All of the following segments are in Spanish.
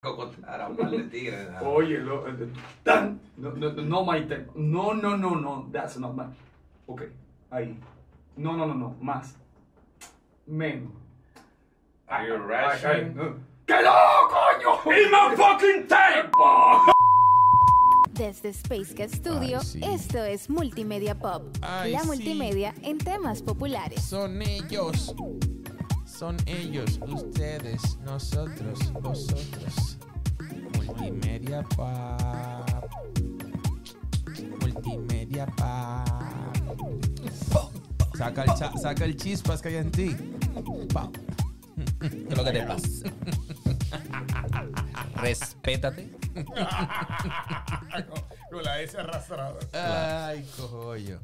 cocotar un par de tigres. ¿no? Oye, lo, eh, tan, no, no, no, my time. No, no, no, no, that's not my. Ok, ahí. No, no, no, no, más. Menos. Are you rushing? ¡Que no, coño! ¡In my fucking tempo! Desde Space Cat Studio, Ay, sí. esto es Multimedia Pop, Ay, la sí. multimedia en temas populares. Son ellos. Son ellos, ustedes, nosotros, vosotros. Multimedia Pop. Multimedia Pop. Saca el, cha- saca el chispas que hay en ti. Pop. ¿Qué es lo que te pasa? Respétate. Con la S arrastrada. Ay, cojollo.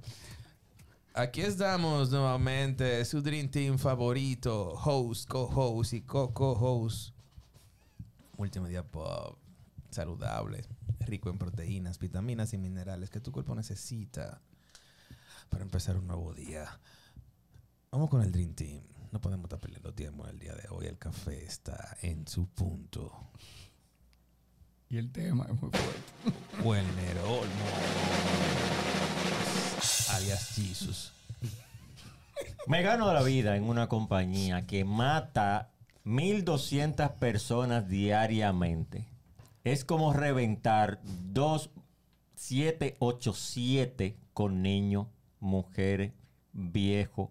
Aquí estamos nuevamente, su Dream Team favorito, host, co-host y co-co-host. Multimedia Pop, saludable, rico en proteínas, vitaminas y minerales que tu cuerpo necesita para empezar un nuevo día. Vamos con el Dream Team. No podemos estar perdiendo tiempo en el día de hoy. El café está en su punto. Y el tema es muy fuerte. Werner alias Jesus. Me gano la vida en una compañía que mata 1200 personas diariamente. Es como reventar 2787 con niños, mujeres, viejos,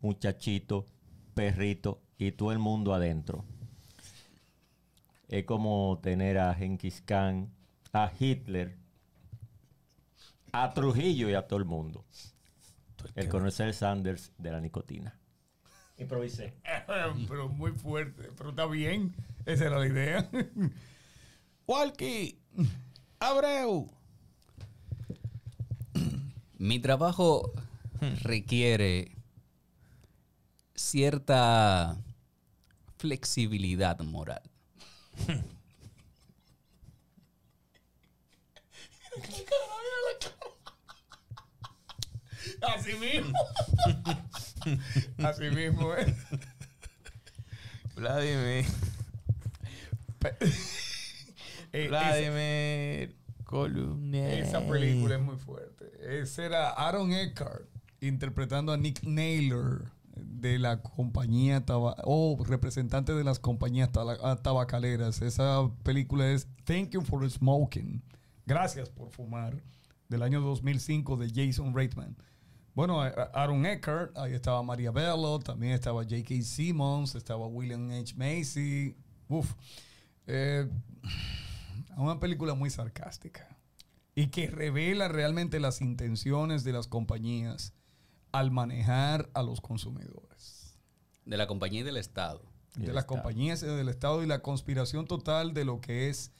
muchachitos, perritos y todo el mundo adentro. Es como tener a Genghis Khan, a Hitler, a Trujillo y a todo el mundo. El conocer Sanders de la nicotina. Improvisé. Pero muy fuerte. Pero está bien. Esa era la idea. Walkie, Abreu. Mi trabajo requiere cierta flexibilidad moral. Así mismo. Así mismo, ¿eh? Vladimir. Eh, Vladimir. Columne. Esa película es muy fuerte. Ese era Aaron Eckhart interpretando a Nick Naylor de la compañía o representante de las compañías ah, tabacaleras. Esa película es Thank You for Smoking. Gracias por fumar. Del año 2005 de Jason Reitman. Bueno, Aaron Eckhart, ahí estaba Maria Bello, también estaba J.K. Simmons, estaba William H. Macy. Uf. Eh, una película muy sarcástica y que revela realmente las intenciones de las compañías al manejar a los consumidores. De la compañía y del Estado. Y De las Estado. compañías y del Estado y la conspiración total de lo que es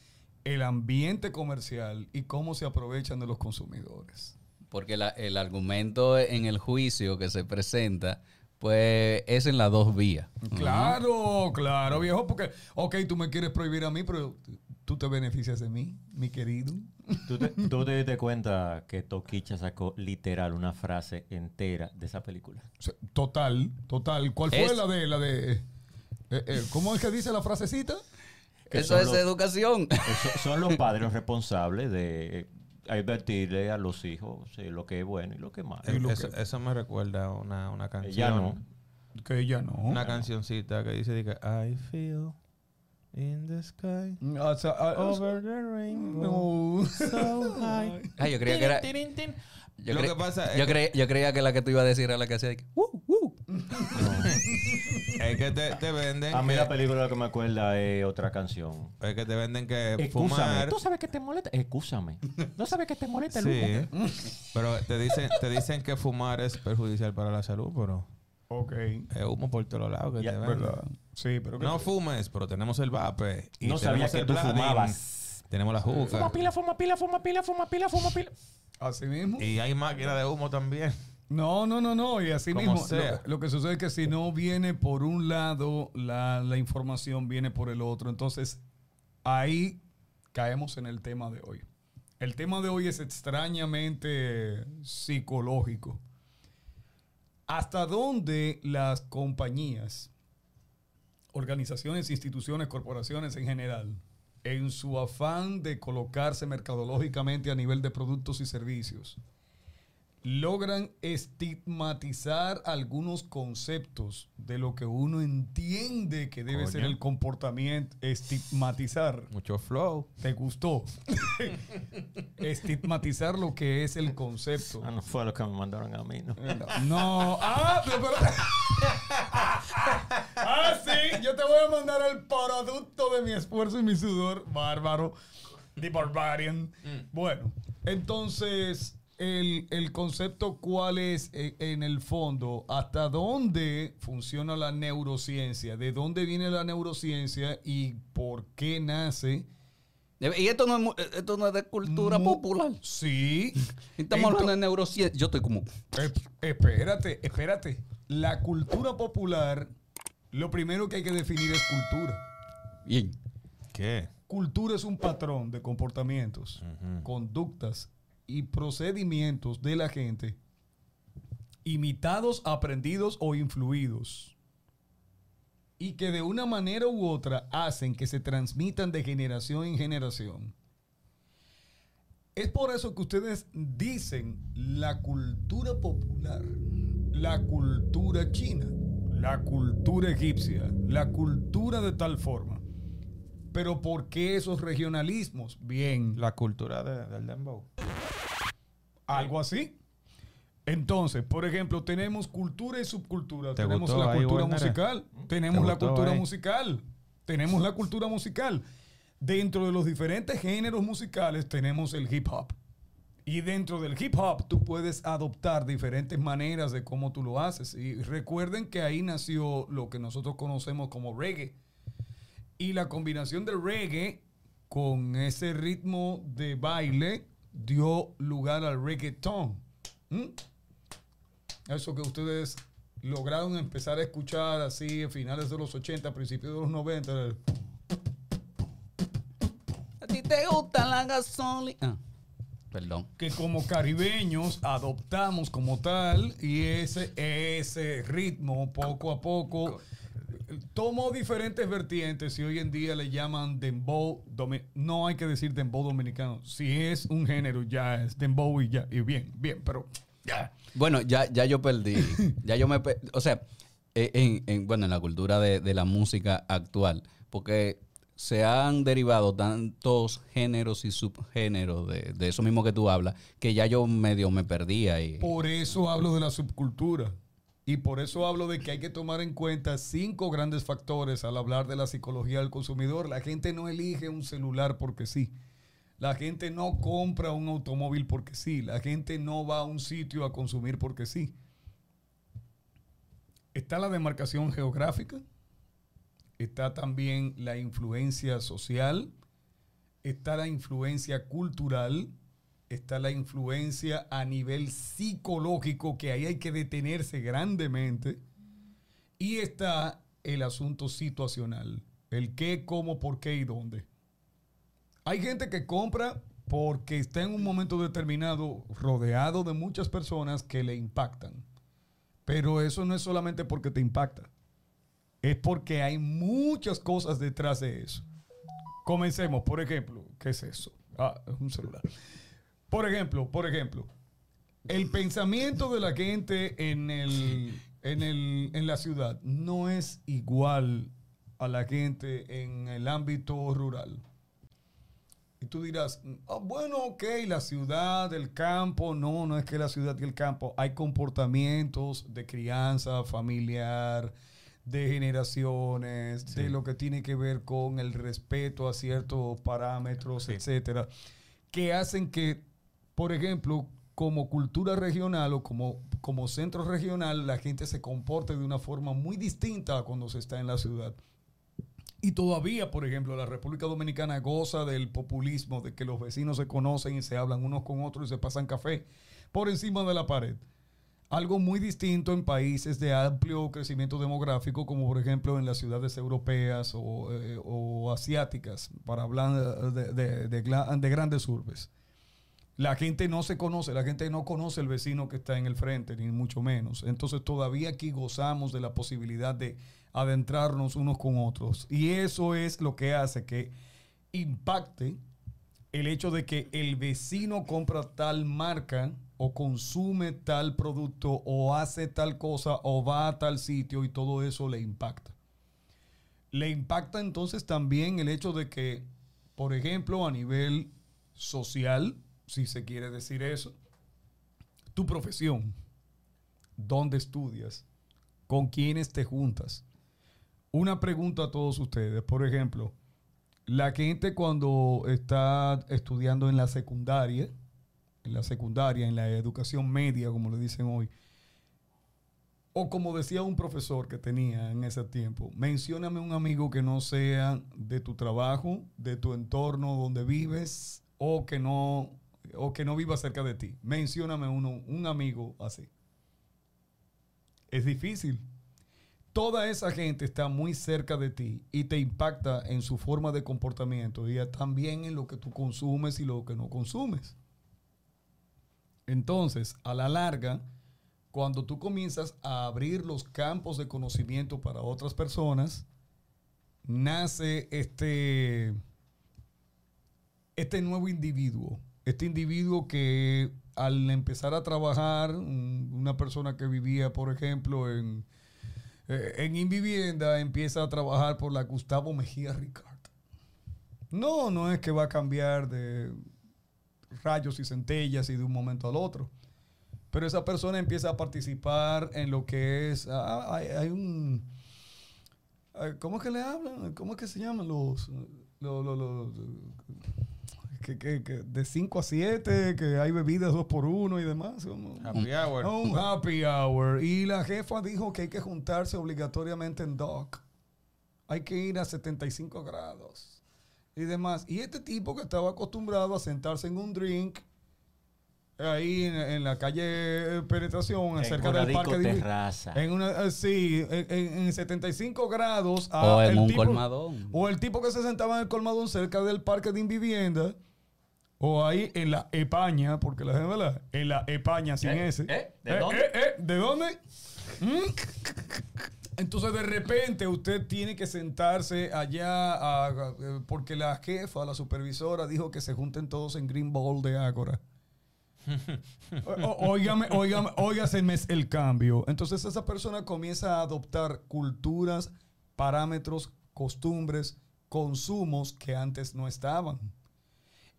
el ambiente comercial y cómo se aprovechan de los consumidores. Porque la- el argumento en el juicio que se presenta, pues es en las dos vías. Claro, claro, viejo, porque, ok, tú me quieres prohibir a mí, pero tú te beneficias de mí, mi querido. ¿Tú te, tú te diste cuenta que Toquicha sacó literal una frase entera de esa película? O sea, Total, total. ¿Cuál fue Es- la de la de eh, eh, ¿Cómo es que dice la frasecita? Que Eso es los- educación. Eso- son los padres los responsables de eh, advertirle a los hijos eh, lo que es bueno y lo que es malo. Eso, eso me recuerda a una, una canción. Ya no. Que ella no. Una cancioncita que dice, dice, I feel in the sky, O sea, ah, sea, over the rainbow, no. so high. Ah, yo creía que era. Tirin, tirin, tin. Yo, Lo cre- que pasa es yo, que- cre- yo creía que la que tú ibas a decir era la que hacía de que, "Uh, uh". Es que te, te venden A mí que, la película que me acuerda es otra canción. es que te venden que Excúsame. fumar. ¿Tú sabes que te molesta? Excúsame. ¿No sabes que te molesta, Sí, Luco? pero te dicen, te dicen que fumar es perjudicial para la salud, pero Ok. es humo por todos lados que Ya, te. ¿Verdad? Sí, pero que- No fumes, pero tenemos el vape. y No sabía tenemos que el tú fumabas. Tenemos la juca. Fuma pila, fuma pila, fuma pila, fuma pila, fuma pila. Así mismo. Y hay máquina de humo también. No, no, no, no. Y así Como mismo. sea. Lo, lo que sucede es que si no viene por un lado, la, la información viene por el otro. Entonces, ahí caemos en el tema de hoy. El tema de hoy es extrañamente psicológico. ¿Hasta dónde las compañías, organizaciones, instituciones, corporaciones en general, en su afán de colocarse mercadológicamente a nivel de productos y servicios, logran estigmatizar algunos conceptos de lo que uno entiende que debe ser el comportamiento, estigmatizar. Mucho flow. ¿Te gustó? estigmatizar lo que es el concepto. Ah, no fue lo que me mandaron a mí, ¿no? No, ah, pero, pero- ah, sí, yo te voy a mandar el producto de mi esfuerzo y mi sudor, bárbaro, The Barbarian. Bueno, entonces, el, el concepto, ¿cuál es eh, en el fondo? ¿Hasta dónde funciona la neurociencia? ¿De dónde viene la neurociencia y por qué nace? Y esto no es, mu- esto no es de cultura Mu- popular. Sí. Estamos hablando de neurociencia. Yo estoy como. Eh, espérate, espérate. La cultura popular, lo primero que hay que definir es cultura. Bien. ¿Qué? Cultura es un patrón de comportamientos, conductas y procedimientos de la gente, imitados, aprendidos o influidos, y que de una manera u otra hacen que se transmitan de generación en generación. Es por eso que ustedes dicen la cultura popular, la cultura china, la cultura egipcia, la cultura de tal forma. Pero ¿por qué esos regionalismos? Bien, La cultura de- del dembow. algo así. Entonces, por ejemplo, tenemos cultura y subcultura. ¿Te Tenemos la cultura musical. Tenemos ¿Te la cultura ahí? musical. Tenemos la cultura musical. Dentro de los diferentes géneros musicales tenemos el hip hop. Y dentro del hip hop tú puedes adoptar diferentes maneras de cómo tú lo haces. Y recuerden que ahí nació lo que nosotros conocemos como reggae. Y la combinación del reggae con ese ritmo de baile dio lugar al reggaeton. ¿Mm? Eso que ustedes lograron empezar a escuchar así a finales de los 80, principios de los 90. el- ¿A ti te gusta la gasolina? Ah, perdón. que como caribeños adoptamos como tal y ese, ese ritmo poco a poco tomó diferentes vertientes y hoy en día le llaman dembow, no hay que decir dembow dominicano, si es un género ya es dembow y ya, y bien, bien, pero ya. Bueno, ya, ya yo perdí. ya yo me. O sea, eh, en, en- bueno, en la cultura de, de la música actual, porque se han derivado tantos géneros y subgéneros de, de eso mismo que tú hablas, que ya yo medio me perdí ahí. Por eso hablo de la subcultura. Y por eso hablo de que hay que tomar en cuenta cinco grandes factores al hablar de la psicología del consumidor. La gente no elige un celular porque sí. La gente no compra un automóvil porque sí. La gente no va a un sitio a consumir porque sí. Está la demarcación geográfica. Está también la influencia social. Está la influencia cultural está la influencia a nivel psicológico, que ahí hay que detenerse grandemente, y está el asunto situacional, el qué, cómo, por qué y dónde. Hay gente que compra porque está en un momento determinado rodeado de muchas personas que le impactan, pero eso no es solamente porque te impacta, es porque hay muchas cosas detrás de eso. Comencemos, por ejemplo, ¿qué es eso? Ah, es un celular. Por ejemplo, por ejemplo, el pensamiento de la gente en, el, en, el, en la ciudad no es igual a la gente en el ámbito rural. Y tú dirás, "Ah, bueno, ok, la ciudad, el campo, no, no es que la ciudad y el campo, hay comportamientos de crianza familiar, de generaciones, de lo que tiene que ver con el respeto a ciertos parámetros, etcétera, que hacen que, por ejemplo, como cultura regional o como, como centro regional, la gente se comporte de una forma muy distinta cuando se está en la ciudad. Y todavía, por ejemplo, la República Dominicana goza del populismo, de que los vecinos se conocen y se hablan unos con otros y se pasan café por encima de la pared. Algo muy distinto en países de amplio crecimiento demográfico, como por ejemplo en las ciudades europeas o, eh, o asiáticas, para hablar de, de grandes urbes. La gente no se conoce, la gente no conoce el vecino que está en el frente, ni mucho menos. Entonces todavía aquí gozamos de la posibilidad de adentrarnos unos con otros. Y eso es lo que hace que impacte el hecho de que el vecino compra tal marca o consume tal producto o hace tal cosa o va a tal sitio y todo eso le impacta. Le impacta entonces también el hecho de que, por ejemplo, a nivel social, si se quiere decir eso, tu profesión, dónde estudias, con quiénes te juntas. Una pregunta a todos ustedes, por ejemplo, la gente cuando está estudiando en la secundaria, en la secundaria, en la educación media, como le dicen hoy, o como decía un profesor que tenía en ese tiempo, mencióname un amigo que no sea de tu trabajo, de tu entorno donde vives, o que no, o que no viva cerca de ti. Mencióname uno, un amigo así. Es difícil. Toda esa gente está muy cerca de ti y te impacta en su forma de comportamiento y también en lo que tú consumes y lo que no consumes. Entonces, a la larga, cuando tú comienzas a abrir los campos de conocimiento para otras personas, nace este, este nuevo individuo. Este individuo que al empezar a trabajar, un- una persona que vivía, por ejemplo, en, eh, en Invivienda, empieza a trabajar por la Gustavo Mejía Ricard. No, no es que va a cambiar de rayos y centellas y de un momento al otro. Pero esa persona empieza a participar en lo que es. ah, hay, un. ¿Cómo es que le hablan? ¿Cómo es que se llaman los- que, que- que de 5 a 7, que hay bebidas 2 por 1 y demás. como- Happy hour. Oh, un happy hour. Y la jefa dijo que hay que juntarse obligatoriamente en dock. Hay que ir a 75 grados y demás. Y este tipo que estaba acostumbrado a sentarse en un drink ahí en, en la calle Penetración, En cerca del parque de discoterraza. en una eh, sí, en, en- en 75 grados a O en el un tipo- colmadón. o el tipo que se sentaba en el colmadón cerca del parque de Invivienda o ahí en la Epaña, porque la gente, ¿verdad? En la Epaña sin ¿Eh? ese. ¿Eh? ¿De dónde? eh, ¿De dónde? ¿Mm? Entonces de repente usted tiene que sentarse allá a- a- eh, porque la jefa, la supervisora dijo que se junten todos en Green Ball de Ágora. Óigame, óigame, óigaseme el cambio. Entonces esa persona comienza a adoptar culturas, parámetros, costumbres, consumos que antes no estaban.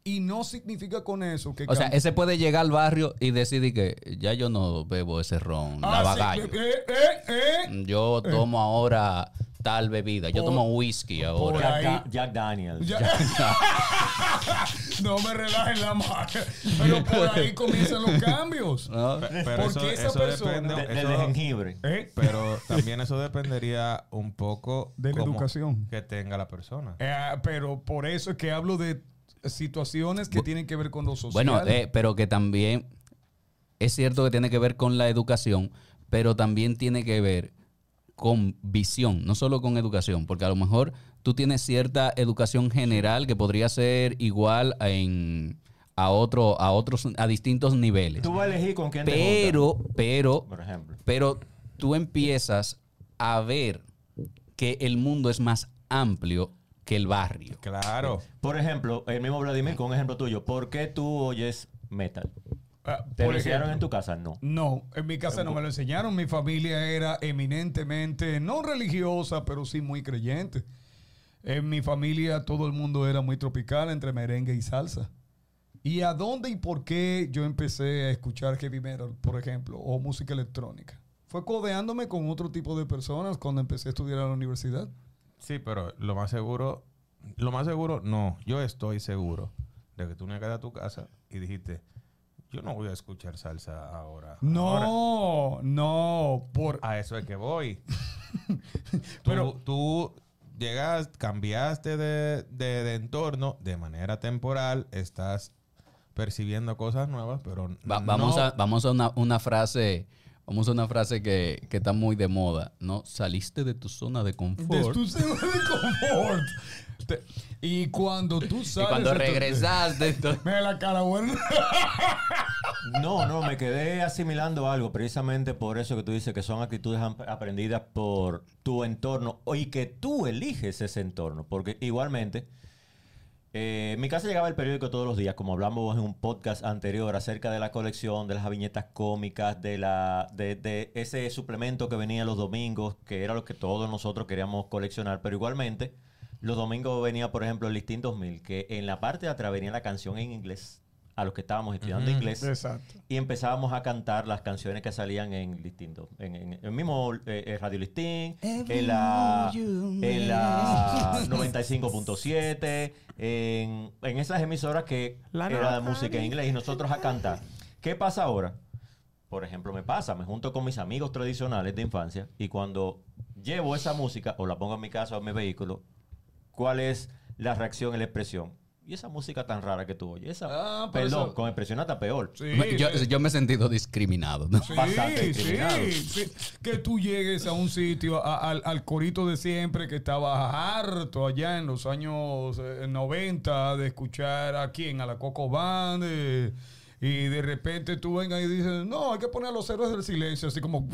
Y no significa con eso que... O sea, ese puede llegar al barrio y decidir que ya yo no bebo ese ron, Ah, sí, lavagallo. eh, eh, eh. Yo tomo ahora tal bebida. Yo Por- tomo whisky ahora. Jack, Da- Jack Daniels. Ya- no me relajen la mano. Pero por ahí comienzan los cambios. ¿no? Pero eso, Porque esa eso persona- depende. De- del eso- de jengibre. ¿Eh? pero también eso dependería un poco De la educación. que tenga la persona. Eh, pero por eso es que hablo de situaciones que tienen que ver con lo social. Bueno, eh, pero que también es cierto que tiene que ver con la educación, pero también tiene que ver con visión, no solo con educación, porque a lo mejor tú tienes cierta educación general que podría ser igual en, a otro, a otros, a distintos niveles. Tú vas a elegir con quién te Pero, pero, por ejemplo. pero tú empiezas a ver que el mundo es más amplio que el barrio. Claro. Por ejemplo, el mismo Vladimir, con un ejemplo tuyo. ¿Por qué tú oyes metal? Ah, ¿Te por lo enseñaron ejemplo, en tu casa? No. No, en mi casa no me lo enseñaron. Mi familia era eminentemente, no religiosa, pero sí muy creyente. En mi familia todo el mundo era muy tropical entre merengue y salsa. ¿Y a dónde y por qué yo empecé a escuchar heavy metal, por ejemplo, o música electrónica? Fue codeándome con otro tipo de personas cuando empecé a estudiar a la universidad. Sí, pero lo más seguro, lo más seguro, no, yo estoy seguro de que tú no llegaste a tu casa y dijiste, yo no voy a escuchar salsa ahora. Ahora, No, no, por... a eso es que voy. tú, Pero- tú llegas, cambiaste de, de- de entorno de manera temporal, estás percibiendo cosas nuevas, pero Va- no- vamos, a, vamos a una, una frase, vamos a una frase que, que está muy de moda, ¿no? Saliste de tu zona de confort. de tu zona de confort. Te- y cuando tú y sales... cuando de tu- regresaste, entonces- Mira la cara buena. No, no, me quedé asimilando algo precisamente por eso que tú dices que son actitudes aprendidas por tu entorno y que tú eliges ese entorno. Porque igualmente, Eh, en mi casa llegaba el periódico todos los días, como hablamos en un podcast anterior acerca de la colección, de las viñetas cómicas, de, la, de, de ese suplemento que venía los domingos, que era lo que todos nosotros queríamos coleccionar, pero igualmente los domingos venía, por ejemplo, el Listín 2000, que en la parte de atrás venía la canción en inglés, a los que estábamos estudiando inglés, Exacto. y empezábamos a cantar las canciones que salían en distintos, en, en el mismo eh, eh, Radio Listín, en la, en la 95.7, en, en esas emisoras que era de música en inglés y nosotros a cantar. ¿Qué pasa ahora? Por ejemplo, me pasa, me junto con mis amigos tradicionales de infancia y cuando llevo esa música o la pongo en mi casa o en mi vehículo, ¿cuál es la reacción y la expresión? Y esa música tan rara que tú oyes, esa, Ah, pero perdón, eso- con expresión hasta peor. Sí, yo, sí. yo me he sentido discriminado. ¿no? bastante Sí, discriminado. sí, sí. Que tú llegues a un sitio, a- al, al corito de siempre que estaba harto allá en los años eh, 90 de escuchar a quién, a la Coco Band. eh, y de repente tú vengas y dices, no, hay que poner a los héroes del silencio, así como.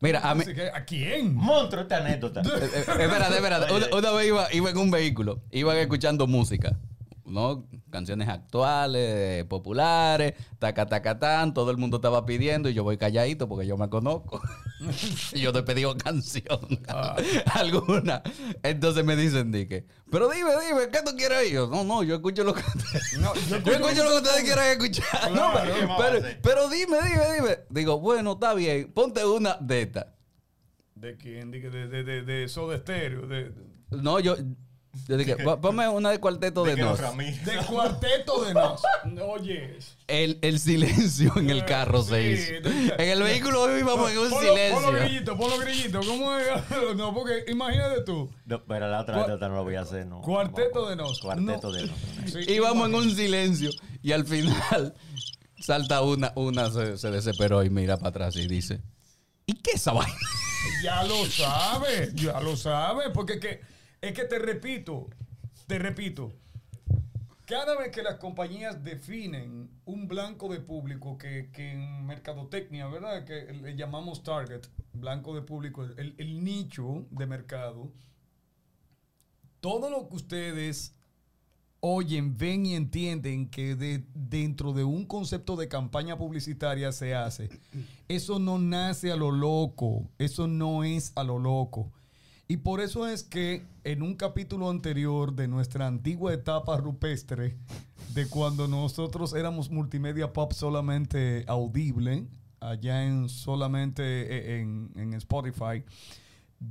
Mira, a mí, ¿A quién? Monstruo esta anécdota. Eh, eh, Espérate, espérate. Una, una vez iba, iba en un vehículo, iban escuchando música, ¿no? Canciones actuales, populares, taca, taca, tan, todo el mundo estaba pidiendo y yo voy calladito porque yo me conozco. y yo te he pedido canción alguna. Entonces me dicen, Dique, pero dime, dime, ¿qué tú quieres ir? Yo, no, no, yo escucho lo que No, yo yo escucho lo que ustedes quieran escuchar. No, pero, pero, pero dime, dime, dime. Digo, bueno, está bien, ponte una de estas. ¿De quién? De, de, de, de, de Soda Stereo. De, No, yo, yo dije, "Pon- ponme una de cuarteto de, los nos. De cuarteto de nos. Oye. El, el silencio en el carro se Sí, hizo. de- En el vehículo hoy íbamos en un Ponlo- silencio. Ponlo grillito, ponlo grillito. ¿Cómo es? No, porque imagínate tú. No, pero la otra anécdota no lo voy a hacer, no. Cuarteto de nos. Cuarteto No. de nos. Sí, Íbamos en un silencio y al final salta una, una se, se desesperó y mira para atrás y dice, ¿y qué esa vaina? Ya lo sabe, ya lo sabe, porque es que, es que te repito, te repito, cada vez que las compañías definen un blanco de público que, que en mercadotecnia, ¿verdad? Que le llamamos target, blanco de público, el, el nicho de mercado, todo lo que ustedes oyen, ven y entienden que de- dentro de un concepto de campaña publicitaria se hace, eso no nace a lo loco, eso no es a lo loco. Y por eso es que en un capítulo anterior de nuestra antigua etapa rupestre, de cuando nosotros éramos multimedia pop solamente audible, allá en solamente eh, en, en Spotify,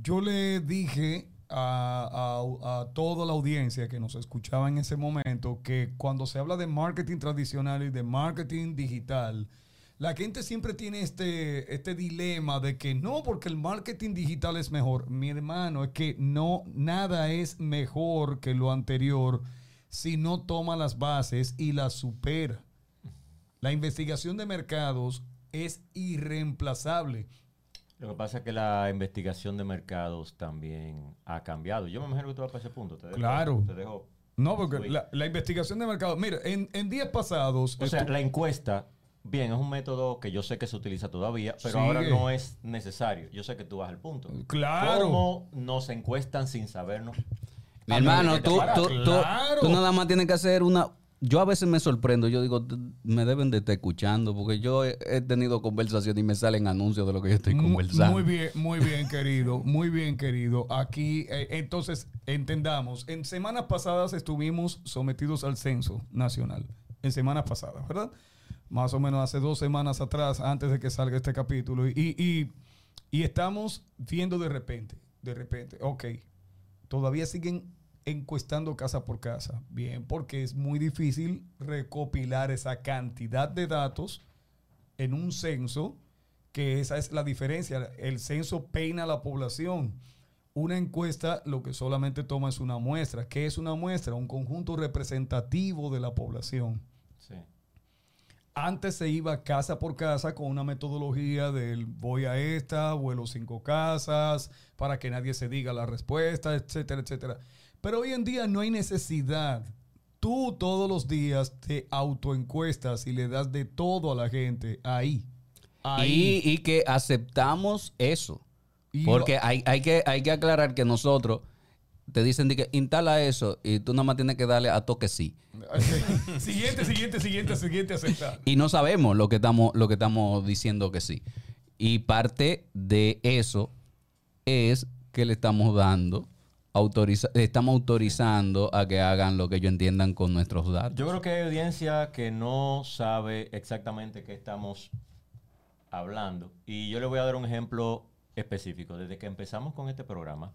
yo le dije a, a- a toda la audiencia que nos escuchaba en ese momento que cuando se habla de marketing tradicional y de marketing digital, la gente siempre tiene este, este dilema de que no, porque el marketing digital es mejor. Mi hermano, es que no, nada es mejor que lo anterior si no toma las bases y las supera. La investigación de mercados es irreemplazable. Lo que pasa es que la investigación de mercados también ha cambiado. Yo me imagino que tú vas para ese punto. Te dejo- Claro. Te dejo. No, porque la, la investigación de mercado. Mira, en, en días pasados. O sea, la encuesta, bien, es un método que yo sé que se utiliza todavía, pero Sigue. ahora no es necesario. Yo sé que tú vas al punto. Claro. ¿Cómo nos encuestan sin sabernos? Mi hermano, no, tú, tú, tú- nada más tienes que hacer una... Yo a veces me sorprendo, yo digo, "T- me deben de estar escuchando, porque yo he, he tenido conversaciones y me salen anuncios de lo que yo estoy conversando. Muy bien, muy bien, querido. Muy bien, querido. Aquí, eh, entonces, entendamos. En semanas pasadas estuvimos sometidos al censo nacional. En semanas pasadas, ¿verdad? Más o menos hace dos semanas atrás, antes de que salga este capítulo. Y, y, y estamos viendo de repente, de repente, ok, todavía siguen encuestando casa por casa. Bien, porque es muy difícil recopilar esa cantidad de datos en un censo, que esa es la diferencia. El censo peina a la población. Una encuesta lo que solamente toma es una muestra. ¿Qué es una muestra? Un conjunto representativo de la población. Antes se iba casa por casa con una metodología del voy a esta, vuelo cinco casas, para que nadie se diga la respuesta, etcétera, etcétera. Pero hoy en día no hay necesidad. Tú todos los días te autoencuestas y le das de todo a la gente ahí. Ahí. Y, y que aceptamos eso. Y Porque hay, hay, que, hay que aclarar que nosotros te dicen de que instala eso y tú nada más tienes que darle a toque sí. siguiente, siguiente, siguiente, siguiente, aceptar. Y no sabemos lo que estamos, lo que estamos diciendo que sí. Y parte de eso es que le estamos dando, autoriza estamos autorizando a que hagan lo que ellos entiendan con nuestros datos. Yo creo que hay audiencia que no sabe exactamente qué estamos hablando. Y yo le voy a dar un ejemplo específico. Desde que empezamos con este programa,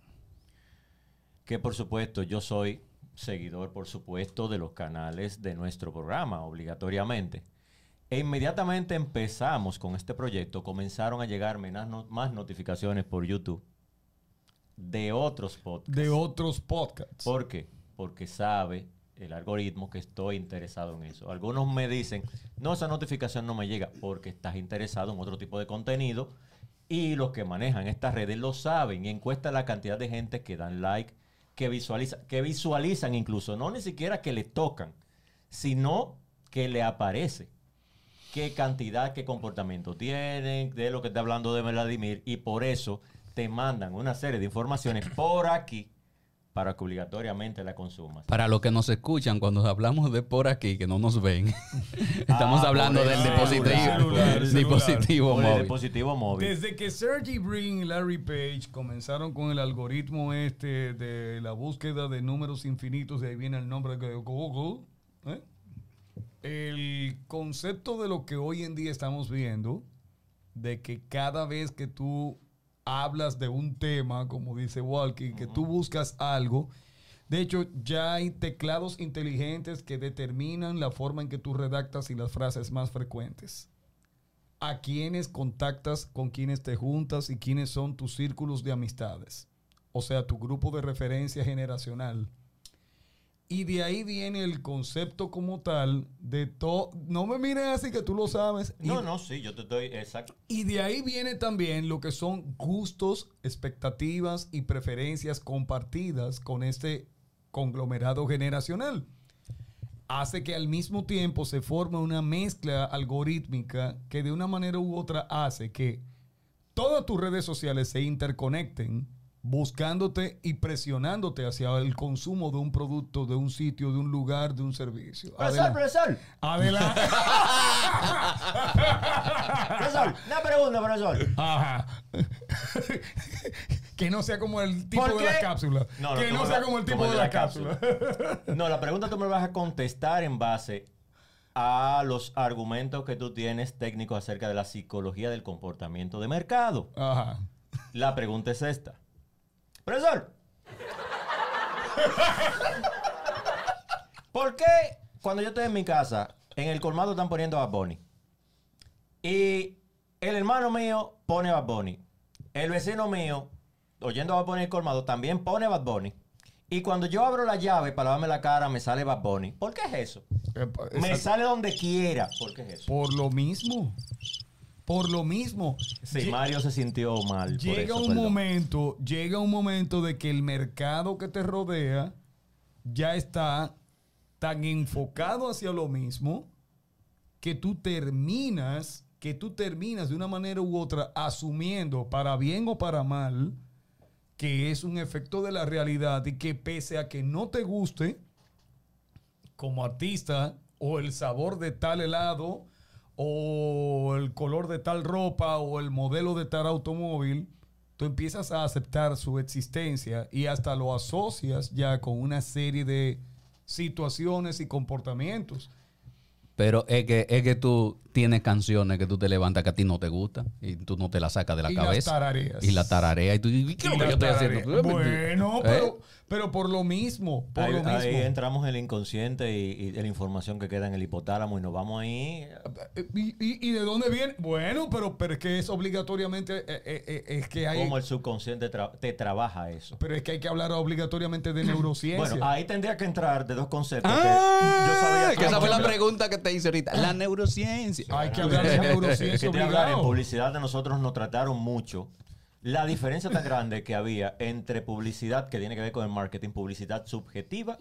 que por supuesto yo soy seguidor, por supuesto, de los canales de nuestro programa, obligatoriamente. E inmediatamente empezamos con este proyecto, comenzaron a llegarme más, no- más notificaciones por YouTube de otros podcasts. De otros podcasts. ¿Por qué? Porque sabe el algoritmo que estoy interesado en eso. Algunos me dicen, no, esa notificación no me llega porque estás interesado en otro tipo de contenido y los que manejan estas redes lo saben y encuesta la cantidad de gente que dan like, que, visualiza, que visualizan incluso, no ni siquiera que le tocan, sino que le aparece. Qué cantidad, qué comportamiento tienen, de lo que está hablando de Vladimir, y por eso te mandan una serie de informaciones por aquí para que obligatoriamente la consumas. Para los que nos escuchan, cuando hablamos de por aquí, que no nos ven, estamos Ah, hablando del el dispositivo, dispositivo móvil. Desde que Sergey Brin y Larry Page comenzaron con el algoritmo este de la búsqueda de números infinitos, de ahí viene el nombre de Google, ¿eh? el concepto de lo que hoy en día estamos viendo, de que cada vez que tú hablas de un tema, como dice Walkie, que tú buscas algo, de hecho ya hay teclados inteligentes que determinan la forma en que tú redactas y las frases más frecuentes a quiénes contactas, con quiénes te juntas y quiénes son tus círculos de amistades. O sea, tu grupo de referencia generacional. Y de ahí viene el concepto como tal de todo. No me mires así que tú lo sabes. Y- No, no, sí, yo te estoy exacto. y de ahí viene también lo que son gustos, expectativas y preferencias compartidas con este conglomerado generacional. Hace que al mismo tiempo se forme una mezcla algorítmica que de una manera u otra hace que todas tus redes sociales se interconecten buscándote y presionándote hacia el consumo de un producto, de un sitio, de un lugar, de un servicio. Profesor, profesor, Adelante. profesor, una pregunta, profesor. Ajá. que no sea como el tipo ¿Por de la qué? cápsula. No, no, que no sea como el tipo como de el la, de la cápsula. No, la pregunta tú me vas a contestar en base a los argumentos que tú tienes técnicos acerca de la psicología del comportamiento de mercado. Ajá. La pregunta es esta. Profesor. ¿Por qué cuando yo estoy en mi casa, en el colmado están poniendo a Bad Bunny? Y el hermano mío pone a Bad Bunny. El vecino mío, oyendo a Bad Bunny en el colmado, también pone a Bad Bunny. Y cuando yo abro la llave para lavarme la cara, me sale Bad Bunny. ¿Por qué es eso? Me Exacto. sale donde quiera. ¿Por qué es eso? Por lo mismo. Por lo mismo. Sí, Mario se sintió mal. por llega eso, un perdón. momento, llega un momento de que el mercado que te rodea ya está tan enfocado hacia lo mismo que tú terminas, que tú terminas de una manera u otra asumiendo, para bien o para mal, que es un efecto de la realidad y que pese a que no te guste como artista o el sabor de tal helado o el color de tal ropa o el modelo de tal automóvil, tú empiezas a aceptar su existencia y hasta lo asocias ya con una serie de situaciones y comportamientos. Pero es que, es que tú tienes canciones que tú te levantas que a ti no te gustan y tú no te las sacas de la Y las cabeza. tarareas. Y la tararea. Y tú dices, ¿qué es lo que yo estoy haciendo? Bueno, ¿Eh? pero, pero por lo mismo, por ahí, lo mismo. ahí entramos en el inconsciente y, la información que queda en el hipotálamo y nos vamos ahí. ¿Y, y, y de dónde viene? Bueno, pero, pero es que es obligatoriamente, eh, eh, eh, es que hay, Cómo el subconsciente tra- te trabaja eso. pero es que hay que hablar obligatoriamente de neurociencia. Bueno, ahí tendría que entrar de dos conceptos Ah, que yo sabía que esa fue la pregunta que te hice ahorita. La neurociencia. Hay que hablar de neurociencia hablar, en publicidad de nosotros nos trataron mucho. La diferencia tan grande que había entre publicidad que tiene que ver con el marketing, publicidad subjetiva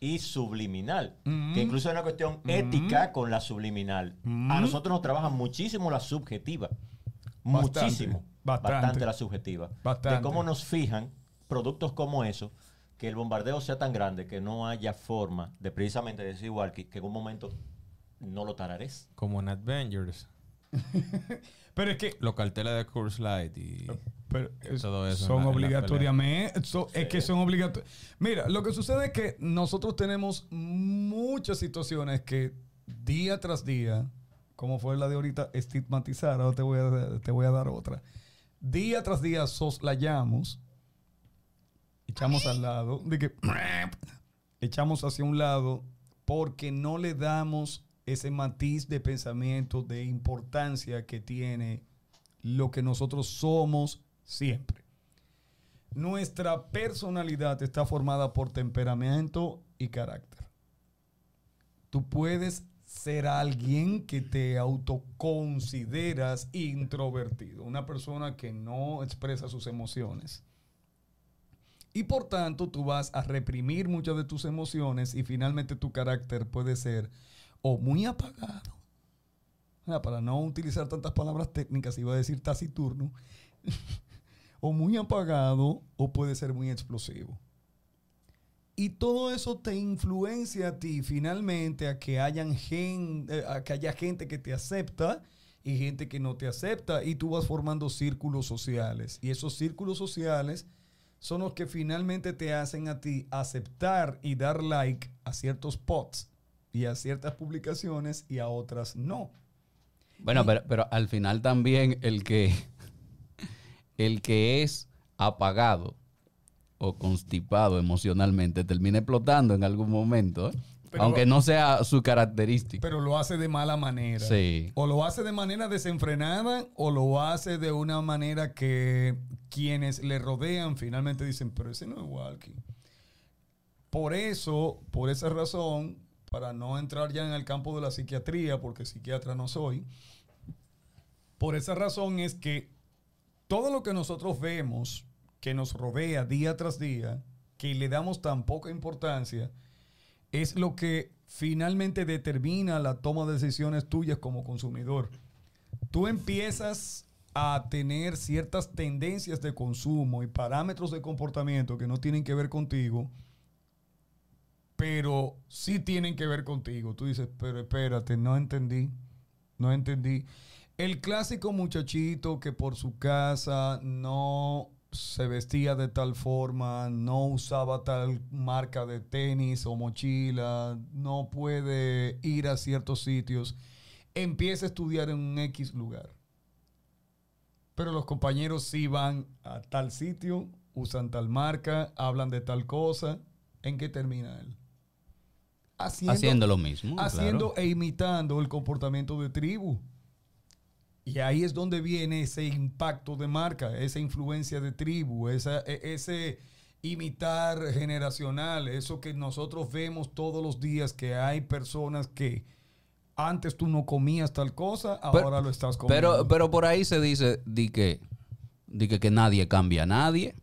y subliminal. Que incluso hay una cuestión ética con la subliminal. A nosotros nos trabaja muchísimo la subjetiva. Bastante, muchísimo. bastante. Bastante. la subjetiva. Bastante. De cómo nos fijan productos como eso que el bombardeo sea tan grande que no haya forma de precisamente decir igual que, que en un momento no lo tarares. Como en Avengers. Pero es que Los carteles de Curse Light y... Pero es- Todo eso son obligatoriamente. so- Es que son obligatorios. Mira, lo que sucede es que nosotros tenemos muchas situaciones que día tras día, como fue la de ahorita, estigmatizar. Ahora te voy a, te voy a dar otra. Día tras día soslayamos, echamos al lado, de que echamos hacia un lado porque no le damos ese matiz de pensamiento, de importancia que tiene lo que nosotros somos siempre. Nuestra personalidad está formada por temperamento y carácter. Tú puedes ser alguien que te autoconsideras introvertido, una persona que no expresa sus emociones. Y por tanto, tú vas a reprimir muchas de tus emociones y finalmente tu carácter puede ser o muy apagado, para no utilizar tantas palabras técnicas, iba a decir taciturno, o muy apagado o puede ser muy explosivo. Y todo eso te influencia a ti finalmente a que, hayan gen- eh, a que haya gente que te acepta y gente que no te acepta y tú vas formando círculos sociales. Y esos círculos sociales son los que finalmente te hacen a ti aceptar y dar like a ciertos posts y a ciertas publicaciones y a otras no. Bueno, pero, pero al final también el que, el que es apagado o constipado emocionalmente termina explotando en algún momento, ¿eh? Pero- aunque no sea su característica. Pero lo hace de mala manera. Sí. O lo hace de manera desenfrenada o lo hace de una manera que quienes le rodean finalmente dicen, pero ese no es Walkie. Por eso, por esa razón, para no entrar ya en el campo de la psiquiatría, porque psiquiatra no soy, por esa razón es que todo lo que nosotros vemos que nos rodea día tras día, que le damos tan poca importancia, es lo que finalmente determina la toma de decisiones tuyas como consumidor. Tú empiezas a tener ciertas tendencias de consumo y parámetros de comportamiento que no tienen que ver contigo, pero sí tienen que ver contigo. Tú dices, pero espérate, no entendí, no entendí. El clásico muchachito que por su casa no se vestía de tal forma, no usaba tal marca de tenis o mochila, no puede ir a ciertos sitios, empieza a estudiar en un X lugar. Pero los compañeros sí van a tal sitio, usan tal marca, hablan de tal cosa. ¿En qué termina él? Haciendo lo mismo. haciendo claro. e imitando el comportamiento de tribu. Y ahí es donde viene ese impacto de marca, esa influencia de tribu, esa, e- ese imitar generacional, eso que nosotros vemos todos los días, que hay personas que antes tú no comías tal cosa, Pero- ahora lo estás comiendo. Pero, pero por ahí se dice di que, di que, que nadie cambia a nadie.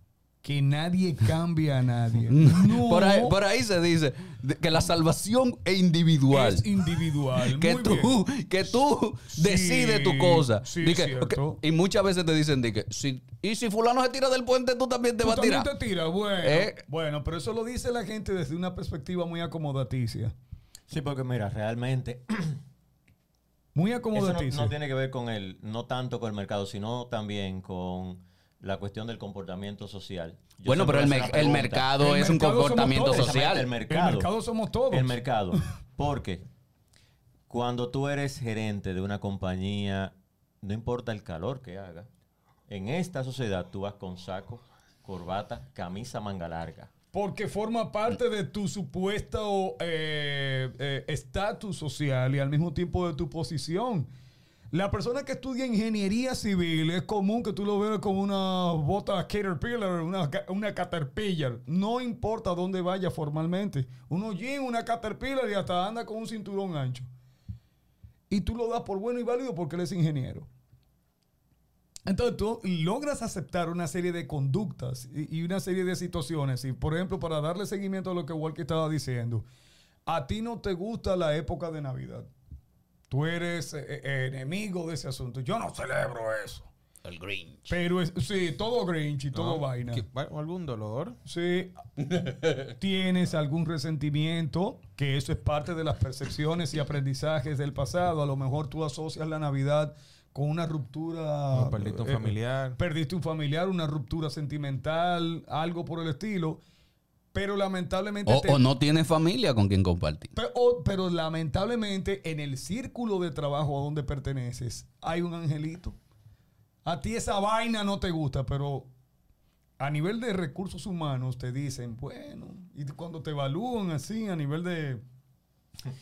Que nadie cambia a nadie. No, Por, ahí, por ahí se dice que la salvación es individual. es individual. que Muy tú, bien. que tú Sí, decides tu cosa. sí, cierto. ok, y muchas veces te dicen di que si, y si fulano se tira del puente, tú también te Tú vas a también tirar. te tiras, bueno. Eh. Bueno, pero eso lo dice la gente desde una perspectiva muy acomodaticia. Sí, porque mira, realmente Muy eso no, acomodaticia. no tiene que ver con el, no tanto con el mercado, sino también con la cuestión del comportamiento social. Yo Bueno, pero el, mercado El es un mercado comportamiento social. El mercado. El mercado somos todos. El mercado. Porque cuando tú eres gerente de una compañía, no importa el calor que haga, en esta sociedad tú vas con saco, corbata, camisa manga larga. Porque forma parte de tu supuesto eh, eh, estatus social y al mismo tiempo de tu posición. La persona que estudia ingeniería civil es común que tú lo veas con una bota Caterpillar, una, una Caterpillar. No importa dónde vaya formalmente. Uno jean, una Caterpillar y hasta anda con un cinturón ancho. Y tú lo das por bueno y válido porque él es ingeniero. Entonces tú logras aceptar una serie de conductas y, y una serie de situaciones. Y por ejemplo, para darle seguimiento a lo que Walker estaba diciendo, a ti no te gusta la época de Navidad. Tú eres eh, eh, enemigo de ese asunto. Yo no celebro eso. El Grinch. Pero es, sí, todo Grinch y todo ¿No? vaina. ¿Qué- va- ¿Algún dolor? Sí. Tienes algún resentimiento, que eso es parte de las percepciones y aprendizajes del pasado. A lo mejor tú asocias la Navidad con una ruptura. ¿O perdiste un eh, familiar? Perdiste un familiar, una ruptura sentimental, algo por el estilo. Pero lamentablemente. O, te- o no tienes familia con quien compartir. Pero, o- pero lamentablemente en el círculo de trabajo a donde perteneces hay un angelito. A ti esa vaina no te gusta, pero a nivel de recursos humanos te dicen, bueno, y cuando te evalúan así a nivel de...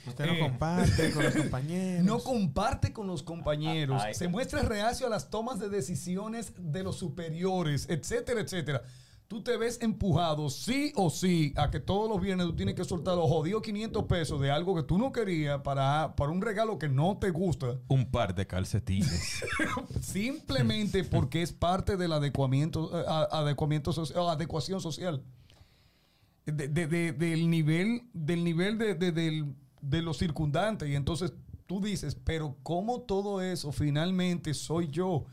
Usted no Eh. comparte con los compañeros. No comparte con los compañeros, Ah, se muestra reacio a las tomas de decisiones de los superiores, etcétera, etcétera. Tú te ves empujado sí o sí a que todos los viernes tú tienes que soltar los jodidos 500 pesos de algo que tú no querías para, para un regalo que no te gusta, un par de calcetines. simplemente porque es parte del adecuamiento, eh, adecuamiento soci- adecuación social. De- de- de- del nivel, del nivel de los circundantes. Y entonces tú dices, pero ¿cómo todo eso finalmente soy yo?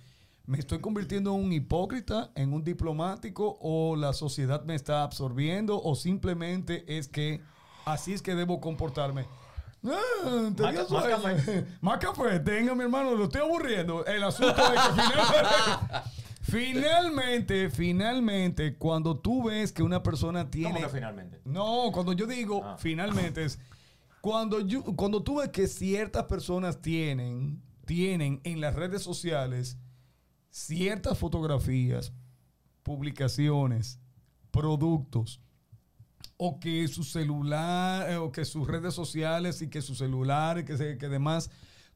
¿Me estoy convirtiendo en un hipócrita, en un diplomático, o la sociedad me está absorbiendo, o simplemente es que así es que debo comportarme? Ah, Más café. Más café, tenga mi hermano, lo estoy aburriendo. El asunto es que finalmente, finalmente, finalmente, cuando tú ves que una persona tiene... ¿Cómo que finalmente? No, cuando yo digo Ah. finalmente es cuando yo, cuando tú ves que ciertas personas tienen, tienen en las redes sociales ciertas fotografías, publicaciones, productos, o que su celular, eh, o que sus redes sociales y que su celular, que demás,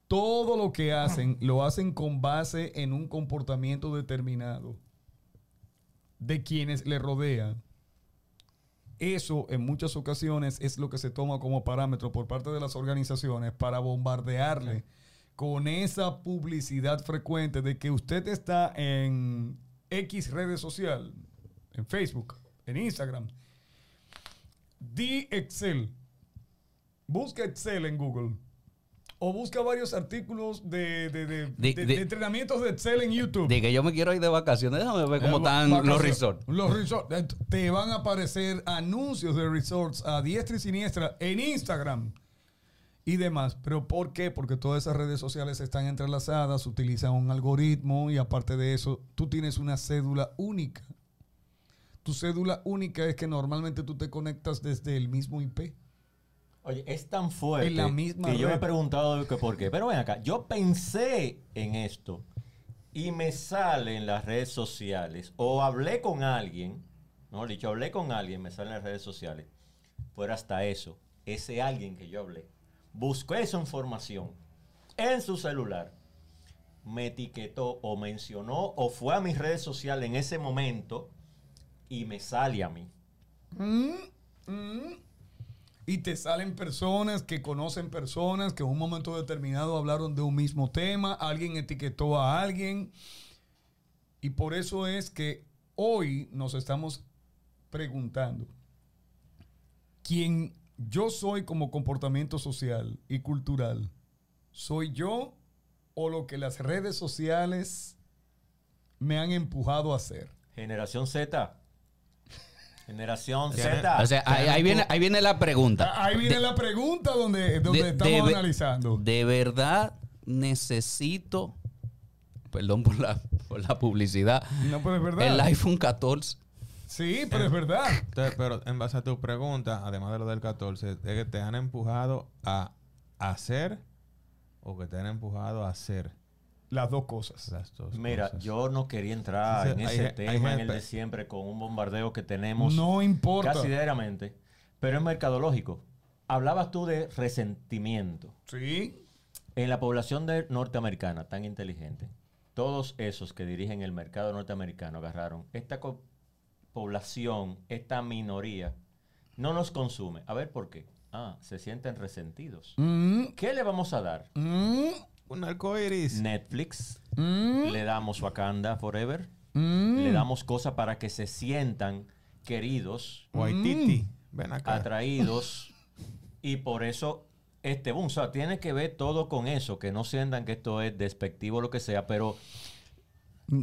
todo lo que hacen, lo hacen con base en un comportamiento determinado de quienes le rodean. Eso en muchas ocasiones es lo que se toma como parámetro por parte de las organizaciones para bombardearle con esa publicidad frecuente de que usted está en X redes social, en Facebook, en Instagram. Di Excel. Busca Excel en Google. O busca varios artículos de, entrenamientos de Excel en YouTube. De que yo me quiero ir de vacaciones, déjame ver cómo Eh, están los resorts. Los resorts. Te van a aparecer anuncios de resorts a diestra y siniestra en Instagram y demás. ¿Pero por qué? Porque todas esas redes sociales están entrelazadas, utilizan un algoritmo y aparte de eso, tú tienes una cédula única. Tu cédula única es que normalmente tú te conectas desde el mismo IP. Oye, es tan fuerte En la misma que yo me he preguntado que por qué. Pero ven acá, yo pensé en esto y me sale en las redes sociales o hablé con alguien, mejor dicho, hablé con alguien, me sale en las redes sociales. Fuera hasta eso, ese alguien que yo hablé, buscó esa información en su celular, me etiquetó o mencionó o fue a mis redes sociales en ese momento y me sale a mí. Y te salen personas que conocen personas que en un momento determinado hablaron de un mismo tema, alguien etiquetó a alguien. Y por eso es que hoy nos estamos preguntando, ¿quién yo soy como comportamiento social y cultural? ¿Soy yo o lo que las redes sociales me han empujado a hacer? Generación Z. Generación Z. O sea, ahí, ahí viene, ahí viene la pregunta. Ah, Ahí viene De- la pregunta donde, donde de- estamos de analizando. ¿De verdad necesito, perdón por la, por la publicidad, No, pero es verdad. el iPhone 14? Sí, pero es verdad. Entonces, pero en base a tu pregunta, además de lo del 14, es que te han empujado a hacer o que te han empujado a hacer Las dos cosas. las dos Mira, cosas. yo no quería entrar Sí, en hay ese hay tema, en el de siempre, con un bombardeo que tenemos No importa. casi diariamente, pero es mercadológico. Hablabas tú de resentimiento. Sí. En la población de norteamericana tan inteligente, todos esos que dirigen el mercado norteamericano agarraron esta co- población, esta minoría, no nos consume. A ver por qué. Ah, se sienten resentidos. Mm, ¿Qué le vamos a dar? mm, Un arcoiris. Netflix, mm, le damos Wakanda Forever, mm. le damos cosas para que se sientan queridos, Waititi. Ven acá. atraídos, y por eso este boom. O sea, tiene que ver todo con eso, que no sientan que esto es despectivo o lo que sea, pero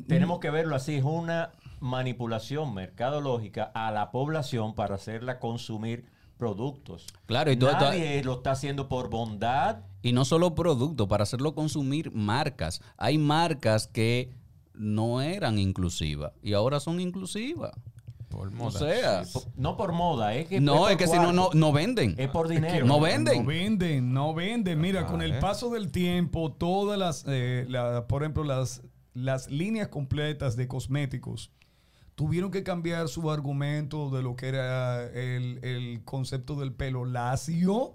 tenemos que verlo así, es una manipulación mercadológica a la población para hacerla consumir productos. Claro, y todo esto- Nadie lo está haciendo por bondad. Y no solo producto, para hacerlo consumir marcas. Hay marcas que no eran inclusivas y ahora son inclusivas. Por O moda. No por moda, es que no, es que si no, no, venden. Es por dinero. No venden. No venden, no venden. Mira, con el Vale. paso del tiempo, todas las, eh, la- por ejemplo, las, las líneas completas de cosméticos tuvieron que cambiar su argumento de lo que era el, el concepto del pelo lacio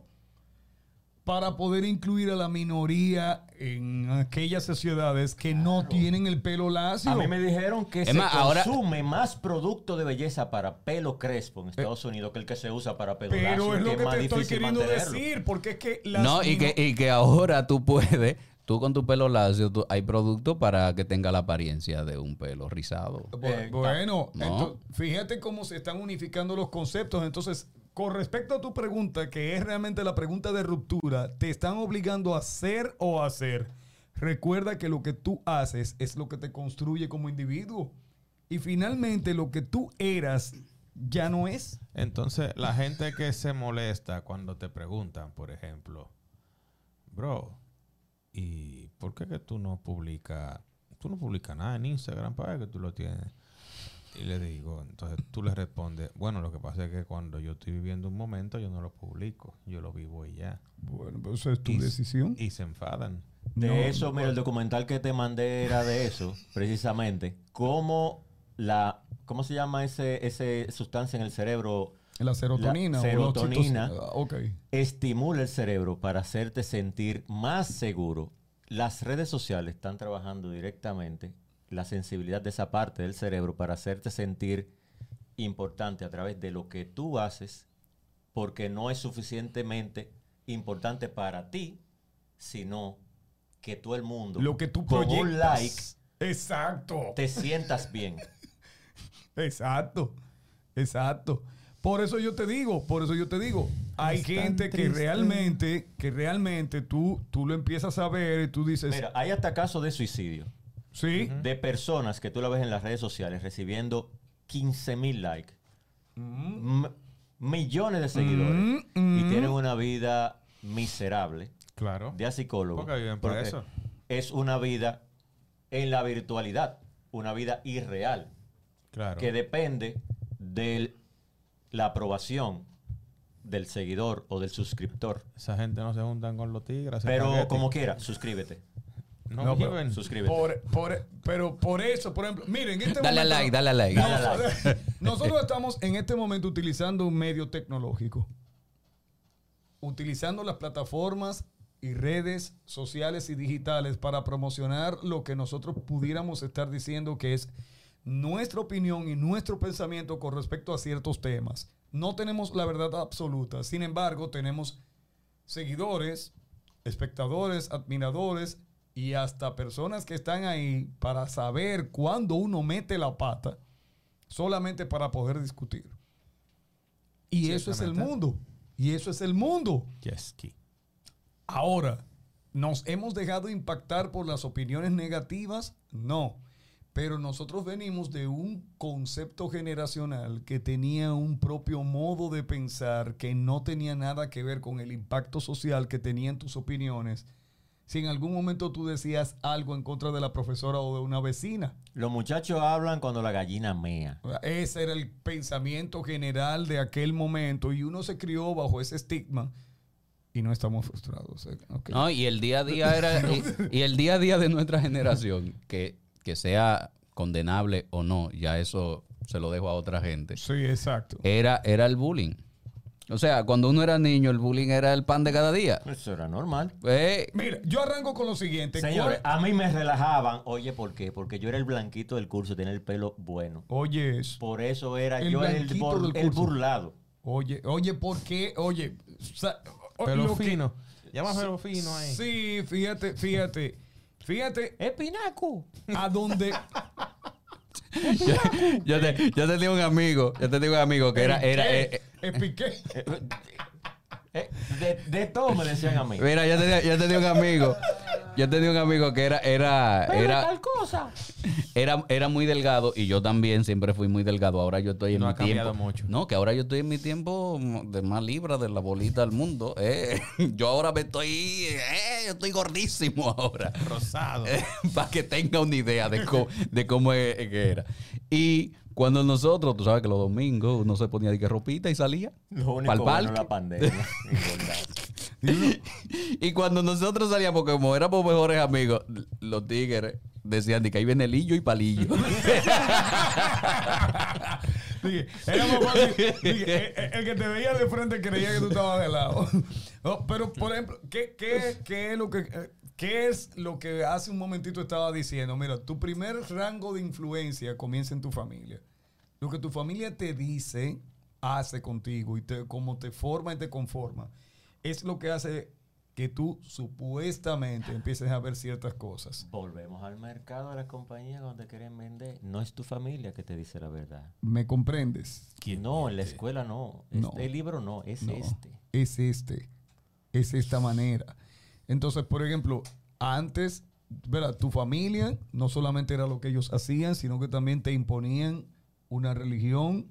para poder incluir a la minoría en aquellas sociedades que no tienen el pelo lacio. A mí me dijeron que Es se más, ahora- consume más producto de belleza para pelo crespo en Estados Unidos que el que se usa para pelo lacio, Pero es lo que te estoy queriendo mantenerlo. decir, porque es que las No, y que, y que ahora tú puedes, tú con tu pelo lacio, tú- hay productos para que tenga la apariencia de un pelo rizado. Eh, bueno, no. fíjate cómo se están unificando los conceptos. Entonces, con respecto a tu pregunta, que es realmente la pregunta de ruptura, ¿te están obligando a hacer o a hacer? Recuerda que lo que tú haces es lo que te construye como individuo. Y finalmente lo que tú eras ya no es. Entonces, la gente que se molesta cuando te preguntan, por ejemplo, bro, ¿y por qué que tú no publicas, tú no publicas nada en Instagram para que tú lo tienes? Y le digo, entonces tú le respondes, bueno, lo que pasa es que cuando yo estoy viviendo un momento, yo no lo publico, yo lo vivo y ya. Bueno, pues eso es tu Y- decisión. Y se enfadan. De No, eso, mira, el documental que te mandé era de eso, precisamente. Cómo la, ¿cómo se llama ese, ese sustancia en el cerebro? La serotonina. La o la serotonina. oxitocina. Ah, Ok. Estimula el cerebro para hacerte sentir más seguro. Las redes sociales están trabajando directamente la sensibilidad de esa parte del cerebro para hacerte sentir importante a través de lo que tú haces, porque no es suficientemente importante para ti, sino que todo el mundo, Lo que tú con un like, Exacto. te sientas bien. Exacto, exacto. Por eso yo te digo, por eso yo te digo, hay Es gente que realmente, que realmente tú, tú lo empiezas a ver y tú dices, Mira, hay hasta casos de suicidio. sí, de personas que tú la ves en las redes sociales recibiendo 15 mil likes, m- millones de seguidores Mm, y mm. tienen una vida miserable Claro. de a psicólogo. Porque viven por porque eso. Es una vida en la virtualidad, una vida irreal, Claro. que depende de la aprobación del seguidor o del suscriptor. Esa gente no se juntan con los tigres. Pero como quiera, suscríbete. No, No, pero-. Suscríbete. por, por- pero por eso, por ejemplo, miren, en este Dale momento- like, dale a like. Dale a like. Nosotros estamos en este momento utilizando un medio tecnológico. Utilizando las plataformas y redes sociales y digitales para promocionar lo que nosotros pudiéramos estar diciendo que es nuestra opinión y nuestro pensamiento con respecto a ciertos temas. No tenemos la verdad absoluta. Sin embargo, tenemos seguidores, espectadores, admiradores y hasta personas que están ahí para saber cuándo uno mete la pata solamente para poder discutir. Y eso es el mundo. Y eso es el mundo. Yes, key. Ahora, ¿nos hemos dejado impactar por las opiniones negativas? No. Pero nosotros venimos de un concepto generacional que tenía un propio modo de pensar que no tenía nada que ver con el impacto social que tenían tus opiniones. Si en algún momento tú decías algo en contra de la profesora o de una vecina, Los muchachos hablan cuando la gallina mea. ese era el pensamiento general de aquel momento y uno se crió bajo ese estigma y no estamos frustrados. ¿eh? No, y el día a día era. y, y el día a día de nuestra generación, que, que sea condenable o no, ya eso se lo dejo a otra gente. Sí, exacto. Era, era el bullying. O sea, cuando uno era niño, el bullying era el pan de cada día. Eso era normal. Eh, Mira, yo arranco con lo siguiente. Señores, ¿Cuál- a mí me relajaban. Oye, ¿por qué? Porque yo era el blanquito del curso, tenía el pelo bueno. Oye, eso. Por eso era El yo el, bur- el burlado. Oye, oye, ¿por qué? Oye, o- Pelo lo que- fino. Llama pelo fino ahí. Sí, fíjate, fíjate. Fíjate ¡Espinaco! a dónde. yo, yo te, yo tenía un amigo, yo tenía un amigo que era, era, ¿Qué? eh, eh, de, de todo me decían a mí. mira, yo tenía, yo tenía un amigo, Yo tenía un amigo que era, era, era, era, era muy delgado y yo también siempre fui muy delgado. Ahora yo estoy en No mi ha cambiado tiempo. mucho. No, que ahora yo estoy en mi tiempo de más libra de la bolita del mundo. eh. Yo ahora me estoy, eh, yo estoy gordísimo ahora. Rosado. Para que tenga una idea de cómo, de cómo es que era. Y cuando nosotros, tú sabes que los domingos uno se ponía de que ropita y salía. Lo único bueno la pandemia. Y cuando nosotros salíamos, como éramos mejores amigos, los tigres decían de que ahí viene Lillo y Palillo. Dije, era más fácil. Dije, el, el que te veía de frente creía que tú estabas de lado. No, pero, por ejemplo, ¿qué, qué, qué es lo que, eh, ¿qué es lo que hace un momentito estaba diciendo? Mira, tu primer rango de influencia comienza en tu familia. Lo que tu familia te dice, hace contigo y te, cómo te forma y te conforma, es lo que hace que tú supuestamente empieces a ver ciertas cosas. Volvemos al mercado, a la compañía donde quieren vender. No es tu familia que te dice la verdad. ¿Me comprendes? No, en la escuela no. No. Este libro no, es No, este. Es este. Es esta manera. Entonces, por ejemplo, antes, ¿verdad? tu familia no solamente era lo que ellos hacían, sino que también te imponían una religión,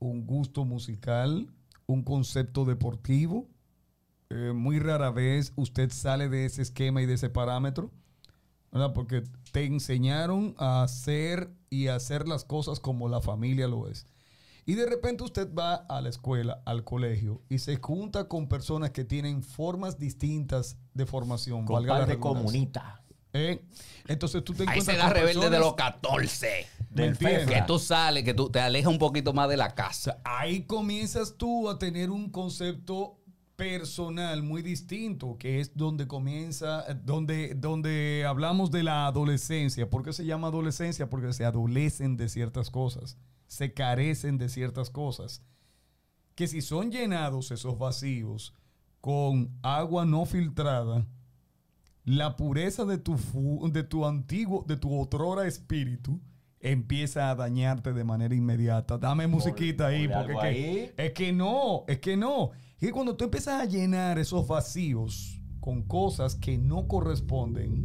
un gusto musical, un concepto deportivo. Eh, muy rara vez usted sale de ese esquema y de ese parámetro, ¿verdad? Porque te enseñaron a hacer y hacer las cosas como la familia lo es. Y de repente usted va a la escuela, al colegio, y se junta con personas que tienen formas distintas de formación. Con valga de comunita. ¿Eh? Entonces tú te Ahí encuentras se da con rebelde de los 14. ¿Me Del entiendes? FEFRA. Que tú sales, que tú te alejas un poquito más de la casa. Ahí comienzas tú a tener un concepto personal muy distinto, que es donde comienza, donde, donde hablamos de la adolescencia. ¿Por qué se llama adolescencia? Porque se adolecen de ciertas cosas, se carecen de ciertas cosas. Que si son llenados esos vacíos con agua no filtrada, la pureza de tu, de tu antiguo, de tu otrora espíritu, empieza a dañarte de manera inmediata. Dame musiquita ahí, porque es que, es que no, es que no. Que cuando tú empiezas a llenar esos vacíos con cosas que no corresponden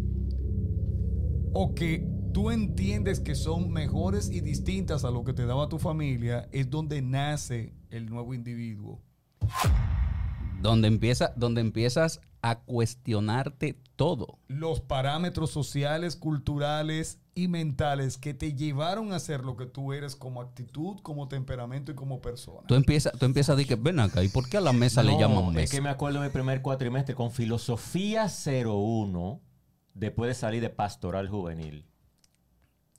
o que tú entiendes que son mejores y distintas a lo que te daba tu familia, es donde nace el nuevo individuo. Donde, empieza, donde empiezas a cuestionarte todo. los parámetros sociales, culturales y mentales que te llevaron a ser lo que tú eres como actitud, como temperamento y como persona. Tú empiezas, tú empiezas a decir que ven acá, ¿y por qué a la mesa le No, llaman Es mesa? que me acuerdo de mi primer cuatrimestre con Filosofía 01, después de salir de Pastoral Juvenil.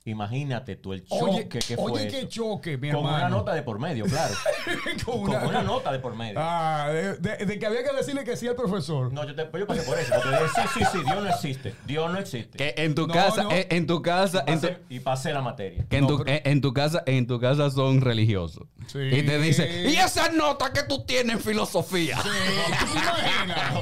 Imagínate tú el choque Oye, que oye fue. qué eso. choque, mi Con hermano. una nota de por medio, claro. Con Con una- nota de por medio. Ah, de, de- de que había que decirle que sí al profesor. No, yo, te, yo pasé por eso. Porque dije, sí, sí, sí, Dios no existe. Dios no existe. Que en tu No, casa, no. eh, en tu casa, en tu, Pasé- y pasé la materia. que en, No, tu, pero- eh, en tu casa, en tu casa son religiosos. Sí. Y te dicen, ¿y esa nota que tú tienes en filosofía? ¿Tú te imaginas?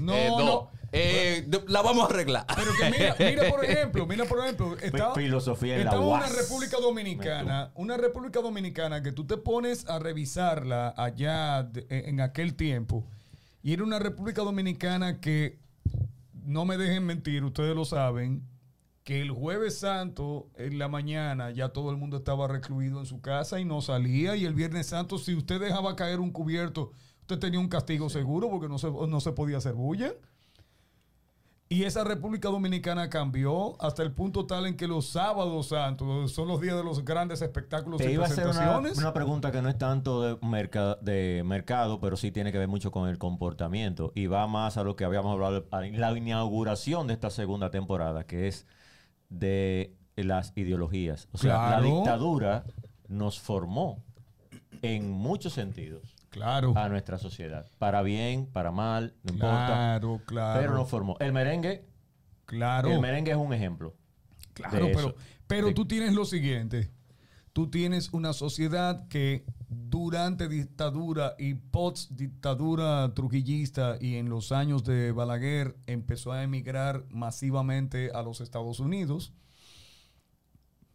No. No, eh, la vamos a arreglar. Pero que mira, mira por ejemplo, mira por ejemplo, estaba, filosofía en la estaba una UAS. República Dominicana, una República Dominicana que tú te pones a revisarla allá de- en aquel tiempo y era una República Dominicana que no me dejen mentir, ustedes lo saben, que el jueves santo en la mañana ya todo el mundo estaba recluido en su casa y no salía y el viernes santo si usted dejaba caer un cubierto, usted tenía un castigo seguro porque no se, no se podía hacer bulla. Y esa República Dominicana cambió hasta el punto tal en que los sábados santos son los días de los grandes espectáculos Te y iba a hacer una, presentaciones. una pregunta que no es tanto de, merca- de mercado, pero sí tiene que ver mucho con el comportamiento. Y va más a lo que habíamos hablado en la inauguración de esta segunda temporada, que es de las ideologías. O sea, Claro. la dictadura nos formó en muchos sentidos Claro, a nuestra sociedad. Para bien, para mal, no importa. claro, claro. Pero nos formó. El merengue, claro. el merengue es un ejemplo. Claro, pero, pero De- tú tienes lo siguiente. Tú tienes una sociedad que durante dictadura y post dictadura trujillista y en los años de Balaguer empezó a emigrar masivamente a los Estados Unidos.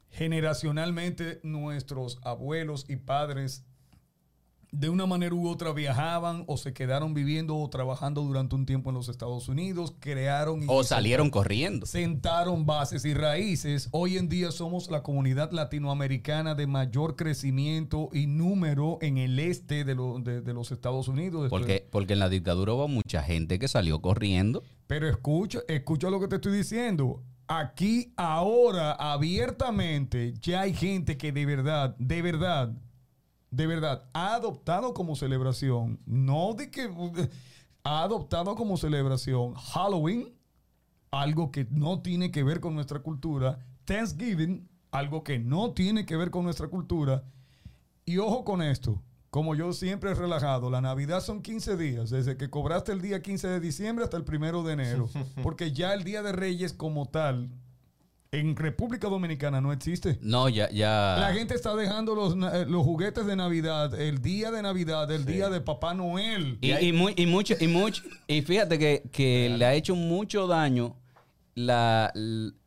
Generacionalmente nuestros abuelos y padres de una manera u otra viajaban o se quedaron viviendo o trabajando durante un tiempo en los Estados Unidos, crearon y O salieron corriendo. sentaron bases y raíces. Hoy en día somos la comunidad latinoamericana de mayor crecimiento y número en el este de, lo- de- de los Estados Unidos. Porque, porque en la dictadura hubo mucha gente que salió corriendo. Pero escucha, escucha lo que te estoy diciendo. Aquí, ahora, abiertamente, ya hay gente que de verdad, de verdad, de verdad, ha adoptado como celebración, no de que ha adoptado como celebración Halloween, algo que no tiene que ver con nuestra cultura, Thanksgiving, algo que no tiene que ver con nuestra cultura, y ojo con esto, como yo siempre he relajado, la Navidad son 15 días, desde que cobraste el día 15 de diciembre hasta el primero de enero, porque ya el Día de Reyes como tal, en República Dominicana no existe. No, ya, ya. La gente está dejando los, eh, los juguetes de Navidad, el día de Navidad, el día de Papá Noel. Y, y, muy- y mucho, y mucho, y fíjate que, que le ha hecho mucho daño la,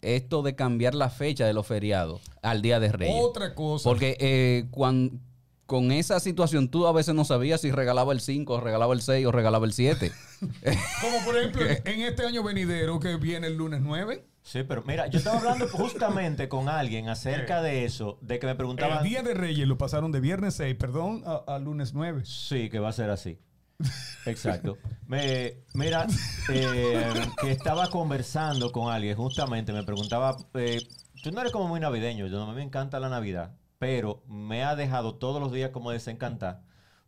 esto de cambiar la fecha de los feriados al Día de Reyes. Otra cosa. Porque eh, cuan- con esa situación tú a veces no sabías si regalaba el 5, regalaba el 6 o regalaba el 7. Como por ejemplo en este año venidero que viene el lunes 9, Sí, pero mira, yo estaba hablando justamente con alguien acerca de eso, de que me el preguntaban... Día de Reyes lo pasaron de viernes 6, perdón, a, a lunes 9. Sí, que va a ser así. Exacto. Me, mira, eh, que estaba conversando con alguien, justamente me preguntaba, eh, tú no eres como muy navideño, yo no me encanta la Navidad, pero me ha dejado todos los días como desencantar,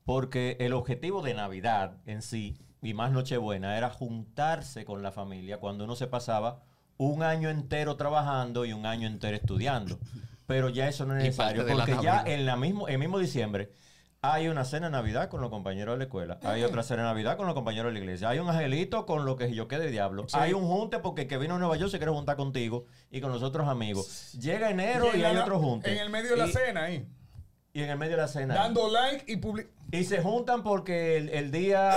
porque el objetivo de Navidad en sí, y más Nochebuena, era juntarse con la familia cuando uno se pasaba un año entero trabajando y un año entero estudiando. Pero ya eso no es necesario, porque ya en la mismo, el mismo diciembre hay una cena de Navidad con los compañeros de la escuela. Hay otra cena de Navidad con los compañeros de la iglesia. Hay un angelito con lo que yo quede diablo. Hay un junte porque el que vino a Nueva York se quiere juntar contigo y con los otros amigos. Llega enero y, hay la- otro junte. En el medio de la Y- cena ahí. Y en el medio de la cena. Dando like y public... Y se juntan porque el, el día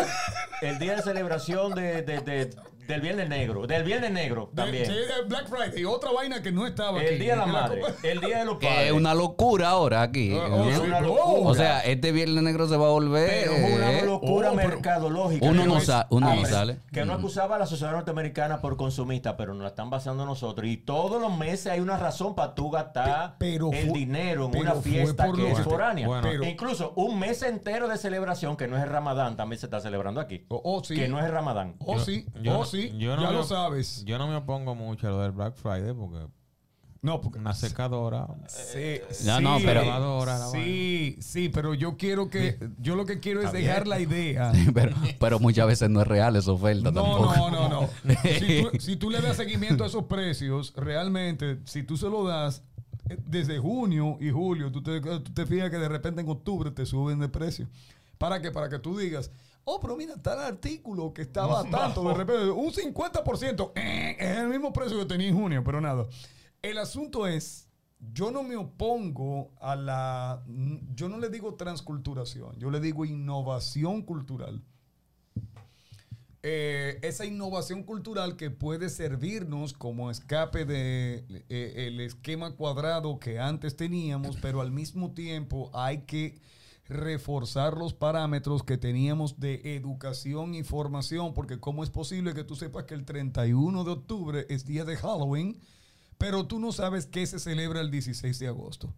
el día de celebración de, de- de- del Viernes Negro. Del Viernes Negro también. Sí, Black Friday, otra vaina que no estaba aquí. el Día de la Madre. El Día de los Que Padres. es una locura ahora aquí. Ah, oh, Es sí, una locura. O sea, este viernes negro se va a volver. Pero es una eh, locura Oh, mercadológica. Uno Que no sa- uno no sale. Que no Mm. acusaba a la sociedad norteamericana por consumista, pero nos la están basando nosotros. Y todos los meses hay una razón para tú gastar Pe- pero el fue- dinero en pero una fiesta que es foránea. Bueno. Pero- E incluso un mes entero de celebración, que no es el Ramadán, también se está celebrando aquí. Oh, oh, sí. Que no es el Ramadán. Oh, sí, oh, no- sí, yo no ya me- lo sabes. Yo no me opongo mucho a lo del Black Friday porque No, porque... una secadora. Sí, No, no, sí, pero- Lavadora, la Sí, sí, pero yo quiero que... Yo lo que quiero es dejar la idea... pero, pero muchas veces no es real esa oferta No, tampoco. no, no, no. Si tú, si tú le das seguimiento a esos precios, realmente, si tú se lo das eh, desde junio y julio, tú te, tú te fijas que de repente en octubre te suben de precio. ¿Para qué? Para que tú digas, oh, pero mira, tal artículo que estaba a tanto, de repente, un 50%, eh, es el mismo precio que tenía en junio, pero nada. El asunto es, yo no me opongo a la, yo no le digo transculturación, yo le digo innovación cultural eh, esa innovación cultural que puede servirnos como escape de eh, el esquema cuadrado que antes teníamos, pero al mismo tiempo hay que reforzar los parámetros que teníamos de educación y formación, porque cómo es posible que tú sepas que el 31 de octubre es día de Halloween, pero tú no sabes qué se celebra el 16 de agosto.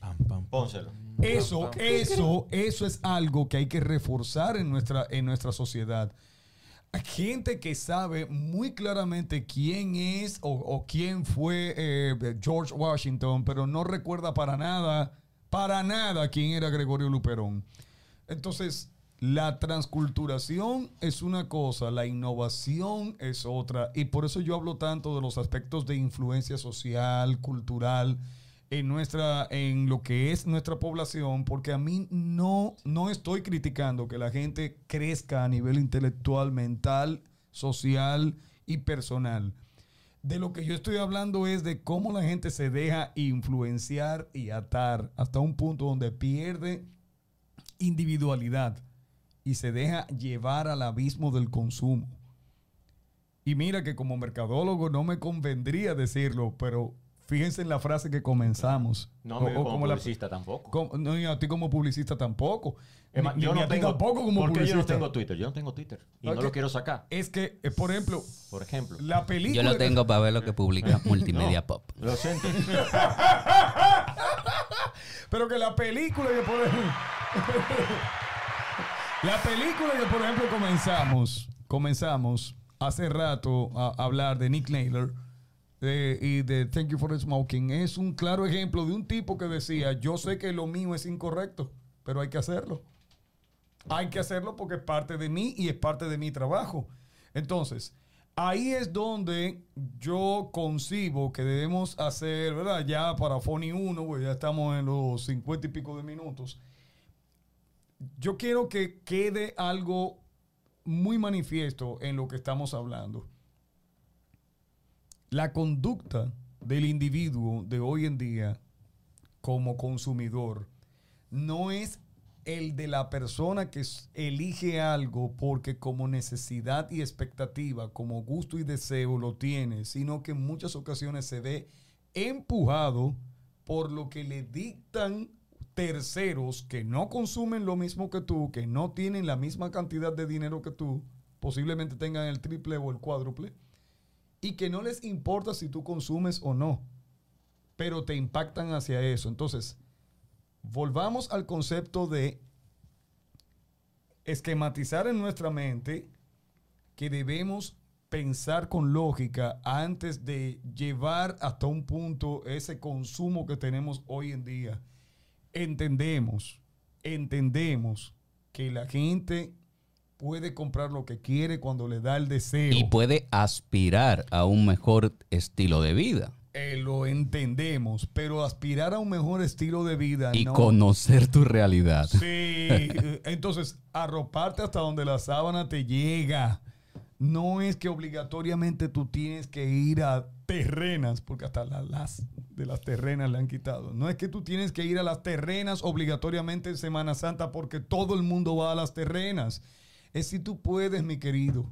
Pam, pam, pam. Pónselo. Eso, eso, eso es algo que hay que reforzar en nuestra, en nuestra sociedad. Hay gente que sabe muy claramente quién es o, o quién fue eh, George Washington, pero no recuerda para nada, para nada quién era Gregorio Luperón. Entonces, la transculturación es una cosa, la innovación es otra, y por eso yo hablo tanto de los aspectos de influencia social, cultural, en nuestra en lo que es nuestra población porque a mí no no estoy criticando que la gente crezca a nivel intelectual, mental, social y personal. De lo que yo estoy hablando es de cómo la gente se deja influenciar y atar hasta un punto donde pierde individualidad y se deja llevar al abismo del consumo. Y mira que como mercadólogo no me convendría decirlo, pero fíjense en la frase que comenzamos. No O- o como la- publicista tampoco. como- no, y a ti como publicista tampoco. Es más, Ni- yo ni no a tengo, tampoco como ¿Por qué yo publicista. no tengo Twitter? Yo no tengo Twitter. Y no lo quiero sacar. Es que, eh, por ejemplo, Por ejemplo. la película... Yo lo tengo para ver lo que publica Multimedia Pop. Lo siento. Pero que la película que por ejemplo... la película que por ejemplo comenzamos, comenzamos hace rato a hablar de Nick Naylor y de Thank You for Smoking es un claro ejemplo de un tipo que decía, yo sé que lo mío es incorrecto, pero hay que hacerlo. Hay que hacerlo porque es parte de mí y es parte de mi trabajo. Entonces, ahí es donde yo concibo que debemos hacer, ¿verdad? Ya para Phony 1, pues ya estamos en los 50 y pico de minutos. Yo quiero que quede algo muy manifiesto en lo que estamos hablando. La conducta del individuo de hoy en día como consumidor no es el de la persona que elige algo porque como necesidad y expectativa, como gusto y deseo lo tiene, sino que en muchas ocasiones se ve empujado por lo que le dictan terceros que no consumen lo mismo que tú, que no tienen la misma cantidad de dinero que tú, posiblemente tengan el triple o el cuádruple, y que no les importa si tú consumes o no, pero te impactan hacia eso. Entonces, volvamos al concepto de esquematizar en nuestra mente que debemos pensar con lógica antes de llevar hasta un punto ese consumo que tenemos hoy en día. Entendemos, entendemos que la gente puede comprar lo que quiere cuando le da el deseo. Y puede aspirar a un mejor estilo de vida. Eh, lo entendemos, pero aspirar a un mejor estilo de vida Y no. conocer tu realidad. Sí, eh, entonces arroparte hasta donde la sábana te llega. No es que obligatoriamente tú tienes que ir a terrenas, porque hasta la- las de las terrenas le han quitado. No es que tú tienes que ir a las terrenas obligatoriamente en Semana Santa porque todo el mundo va a las terrenas. Es si tú puedes, mi querido.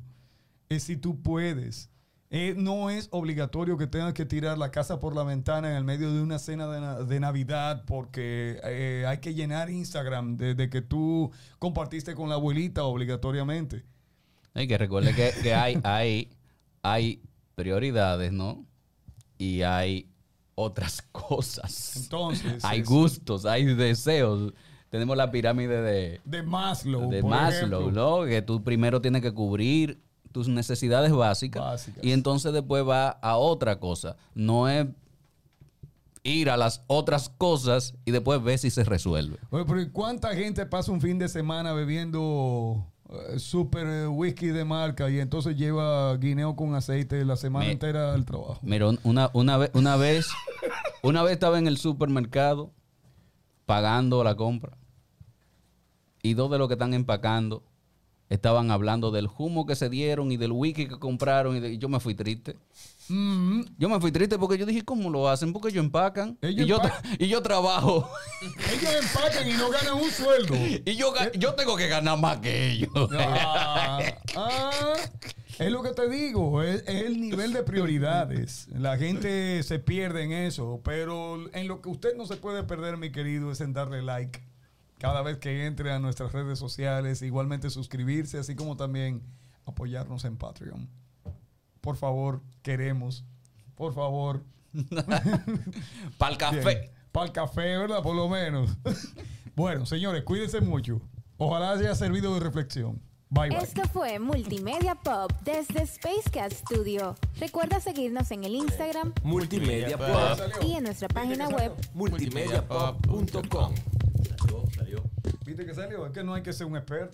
Es si tú puedes. Eh, no es obligatorio que tengas que tirar la casa por la ventana en el medio de una cena de, na- de Navidad porque eh, hay que llenar Instagram desde que tú compartiste con la abuelita obligatoriamente. Hay que recuerde que, que hay, hay, hay prioridades, ¿no? Y hay otras cosas. Entonces, hay es- gustos, hay deseos. Tenemos la pirámide de, de Maslow. de por Maslow, ejemplo. ¿no? Que tú primero tienes que cubrir tus necesidades básicas, Básicas. y entonces después va a otra cosa. No es ir a las otras cosas y después ver si se resuelve. Oye, pero ¿y ¿cuánta gente pasa un fin de semana bebiendo eh, super eh, whisky de marca y entonces lleva guineo con aceite la semana Me- entera al trabajo? Mira, un- una, una, vez, una vez, una vez estaba en el supermercado pagando la compra y dos de los que están empacando estaban hablando del humo que se dieron y del whisky que compraron y, de- y yo me fui triste. Mm, Yo me fui triste porque yo dije, ¿cómo lo hacen? Porque ellos empacan Ellos y, yo, empacan. y yo trabajo ellos empacan y no ganan un sueldo. y yo, yo tengo que ganar más que ellos. Ah, ah, es lo que te digo, es, es el nivel de prioridades. La gente se pierde en eso, pero en lo que usted no se puede perder, mi querido, es en darle like cada vez que entre a nuestras redes sociales, igualmente suscribirse, así como también apoyarnos en Patreon. Por favor, queremos. Por favor. Para el café. Para el café, ¿verdad? Por lo menos. bueno, señores, cuídense mucho. Ojalá haya servido de reflexión. Bye, bye. Esto fue Multimedia Pop desde Space Cat Studio. Recuerda seguirnos en el Instagram Multimedia Pop. Pop. y en nuestra página web Multimediapop.com. ¿Viste que salió? Es que no hay que ser un experto.